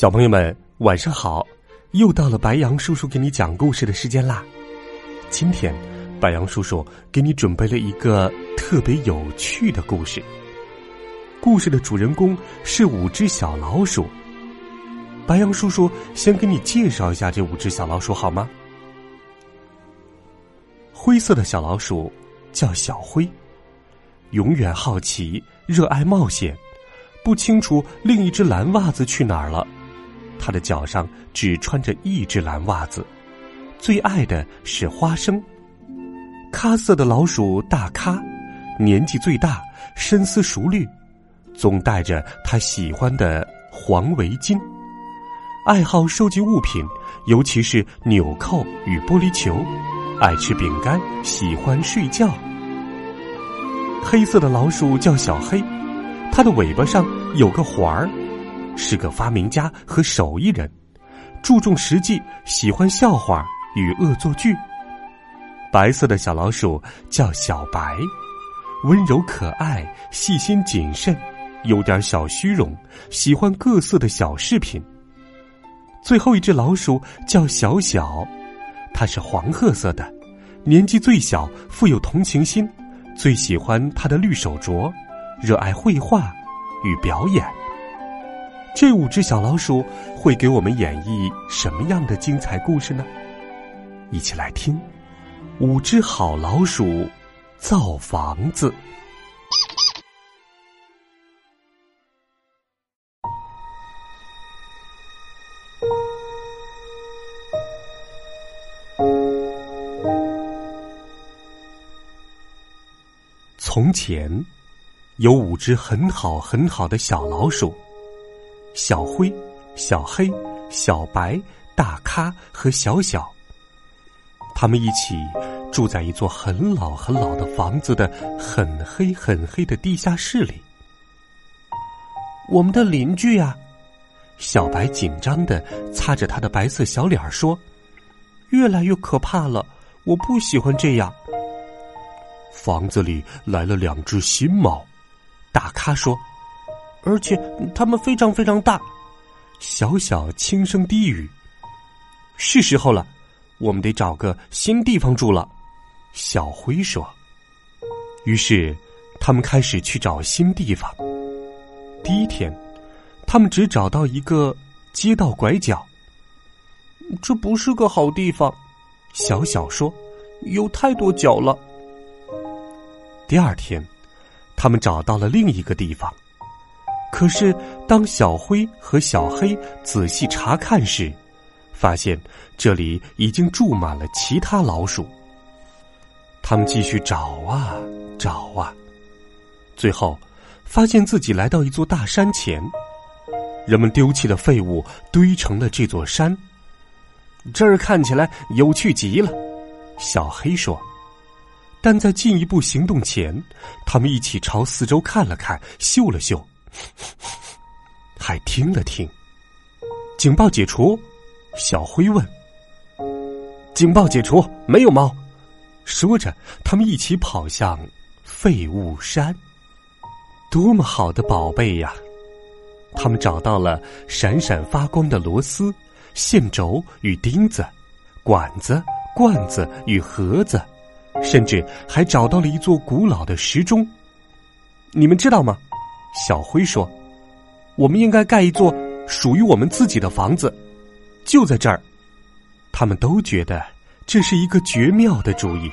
小朋友们，晚上好！又到了白羊叔叔给你讲故事的时间啦。今天，白羊叔叔给你准备了一个特别有趣的故事。故事的主人公是五只小老鼠。白羊叔叔先给你介绍一下这五只小老鼠好吗？灰色的小老鼠叫小灰，永远好奇，热爱冒险，不清楚另一只蓝袜子去哪儿了。他的脚上只穿着一只蓝袜子，最爱的是花生。咖色的老鼠大咖，年纪最大，深思熟虑，总带着他喜欢的黄围巾。爱好收集物品，尤其是纽扣与玻璃球，爱吃饼干，喜欢睡觉。黑色的老鼠叫小黑，它的尾巴上有个环儿。是个发明家和手艺人，注重实际，喜欢笑话与恶作剧。白色的小老鼠叫小白，温柔可爱，细心谨慎，有点小虚荣，喜欢各色的小饰品。最后一只老鼠叫小小，它是黄褐色的，年纪最小，富有同情心，最喜欢它的绿手镯，热爱绘画与表演。这五只小老鼠会给我们演绎什么样的精彩故事呢？一起来听《五只好老鼠造房子》。从前，有五只很好很好的小老鼠。小灰、小黑、小白、大咖和小小，他们一起住在一座很老很老的房子的很黑很黑的地下室里。我们的邻居呀，小白紧张的擦着他的白色小脸说：“越来越可怕了，我不喜欢这样。”房子里来了两只新猫，大咖说。而且它们非常非常大，小小轻声低语：“是时候了，我们得找个新地方住了。”小灰说。于是，他们开始去找新地方。第一天，他们只找到一个街道拐角。这不是个好地方，小小说：“有太多脚了。”第二天，他们找到了另一个地方。可是，当小灰和小黑仔细查看时，发现这里已经住满了其他老鼠。他们继续找啊找啊，最后发现自己来到一座大山前。人们丢弃的废物堆成了这座山。这儿看起来有趣极了，小黑说。但在进一步行动前，他们一起朝四周看了看，嗅了嗅。还听了听，警报解除。小灰问：“警报解除，没有猫。”说着，他们一起跑向废物山。多么好的宝贝呀！他们找到了闪闪发光的螺丝、线轴与钉子、管子、罐子与盒子，甚至还找到了一座古老的时钟。你们知道吗？小灰说：“我们应该盖一座属于我们自己的房子，就在这儿。”他们都觉得这是一个绝妙的主意。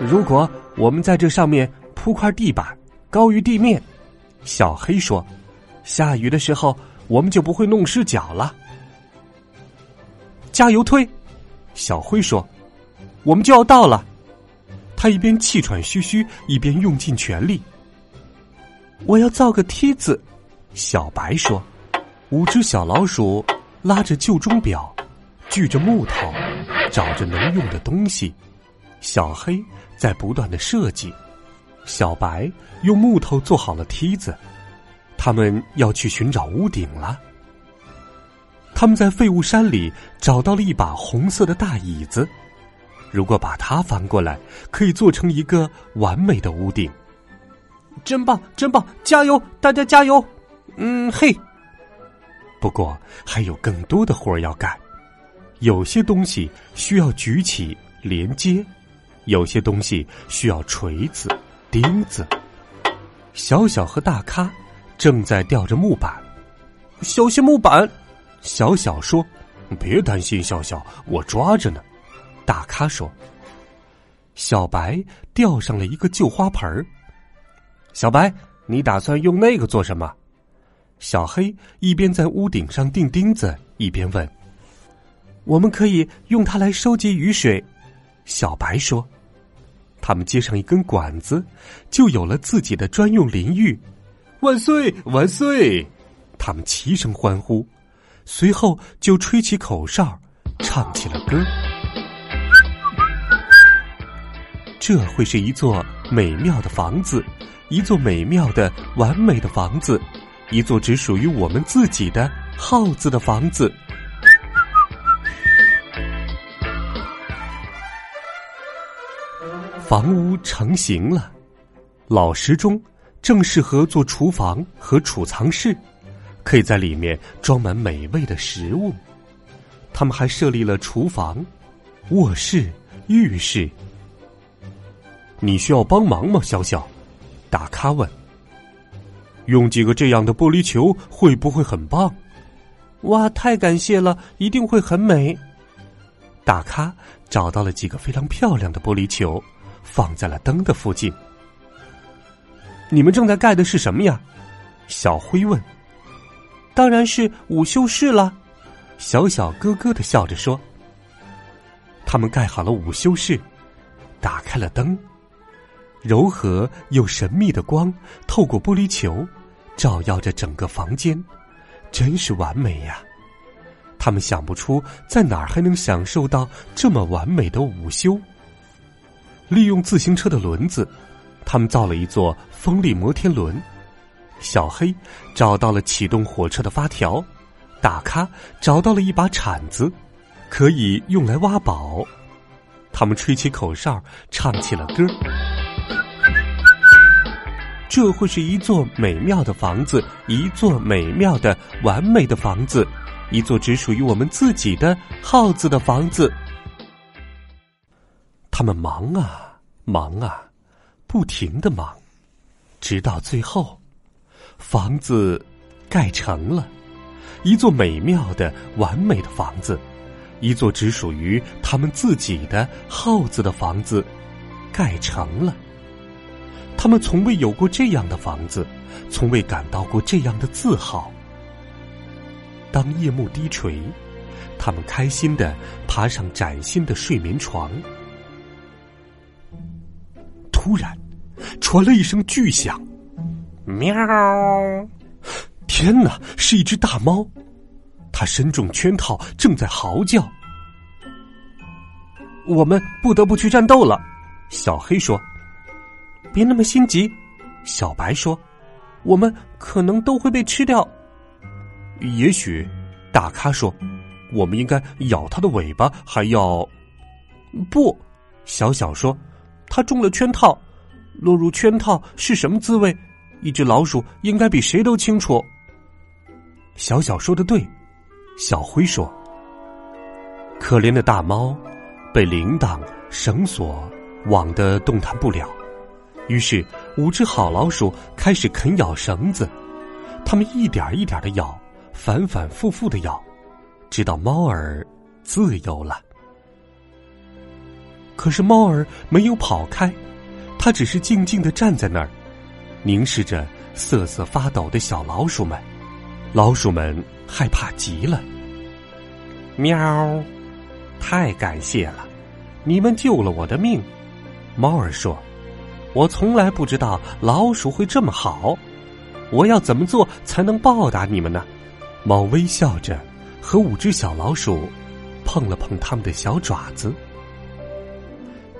如果我们在这上面铺块地板，高于地面，小黑说：“下雨的时候我们就不会弄湿脚了。”加油推，小灰说：“我们就要到了。”他一边气喘吁吁，一边用尽全力。我要造个梯子。小白说：“五只小老鼠拉着旧钟表，锯着木头，找着能用的东西。小黑在不断的设计，小白用木头做好了梯子。他们要去寻找屋顶了。他们在废物山里找到了一把红色的大椅子，如果把它翻过来，可以做成一个完美的屋顶。真棒，真棒！加油，大家加油！”嗯嘿，不过还有更多的活儿要干，有些东西需要举起连接，有些东西需要锤子、钉子。小小和大咖正在吊着木板，小心木板！小小说：“别担心，小小，我抓着呢。”大咖说：“小白钓上了一个旧花盆儿。”小白，你打算用那个做什么？小黑一边在屋顶上钉钉子，一边问：“我们可以用它来收集雨水。”小白说：“他们接上一根管子，就有了自己的专用淋浴。”万岁！万岁！他们齐声欢呼，随后就吹起口哨，唱起了歌。这会是一座美妙的房子，一座美妙的、完美的房子。一座只属于我们自己的耗子的房子，房屋成型了。老时钟正适合做厨房和储藏室，可以在里面装满美味的食物。他们还设立了厨房、卧室、浴室。你需要帮忙吗，小小？大咖问。用几个这样的玻璃球会不会很棒？哇，太感谢了，一定会很美。大咖找到了几个非常漂亮的玻璃球，放在了灯的附近。你们正在盖的是什么呀？小灰问。当然是午休室了。小小咯咯的笑着说。他们盖好了午休室，打开了灯。柔和又神秘的光透过玻璃球，照耀着整个房间，真是完美呀！他们想不出在哪儿还能享受到这么完美的午休。利用自行车的轮子，他们造了一座风力摩天轮。小黑找到了启动火车的发条，大咖找到了一把铲子，可以用来挖宝。他们吹起口哨，唱起了歌。这会是一座美妙的房子，一座美妙的、完美的房子，一座只属于我们自己的耗子的房子。他们忙啊，忙啊，不停的忙，直到最后，房子盖成了，一座美妙的、完美的房子，一座只属于他们自己的耗子的房子，盖成了。他们从未有过这样的房子，从未感到过这样的自豪。当夜幕低垂，他们开心的爬上崭新的睡眠床。突然，传来一声巨响，喵！天哪，是一只大猫，它身中圈套，正在嚎叫。我们不得不去战斗了，小黑说。别那么心急，小白说：“我们可能都会被吃掉。”也许，大咖说：“我们应该咬它的尾巴，还要……”不，小小说：“它中了圈套，落入圈套是什么滋味？一只老鼠应该比谁都清楚。”小小说的对，小灰说：“可怜的大猫，被铃铛、绳索网得动弹不了。”于是，五只好老鼠开始啃咬绳子，它们一点一点的咬，反反复复的咬，直到猫儿自由了。可是猫儿没有跑开，它只是静静的站在那儿，凝视着瑟瑟发抖的小老鼠们。老鼠们害怕极了。喵！太感谢了，你们救了我的命。猫儿说。我从来不知道老鼠会这么好，我要怎么做才能报答你们呢？猫微笑着和五只小老鼠碰了碰他们的小爪子。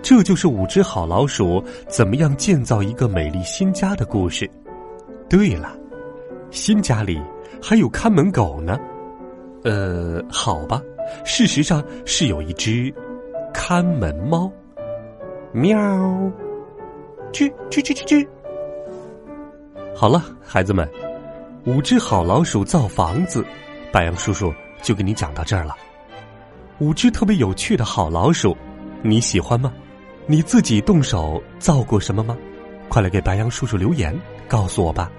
这就是五只好老鼠怎么样建造一个美丽新家的故事。对了，新家里还有看门狗呢。呃，好吧，事实上是有一只看门猫。喵，吱吱吱吱吱。好了，孩子们，五只好老鼠造房子，白杨叔叔就给你讲到这儿了。五只特别有趣的好老鼠，你喜欢吗？你自己动手造过什么吗？快来给白杨叔叔留言，告诉我吧。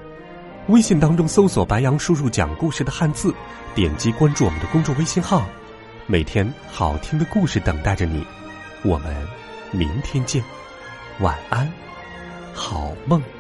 微信当中搜索“白杨叔叔讲故事”的汉字，点击关注我们的公众微信号，每天好听的故事等待着你。我们明天见，晚安，好梦。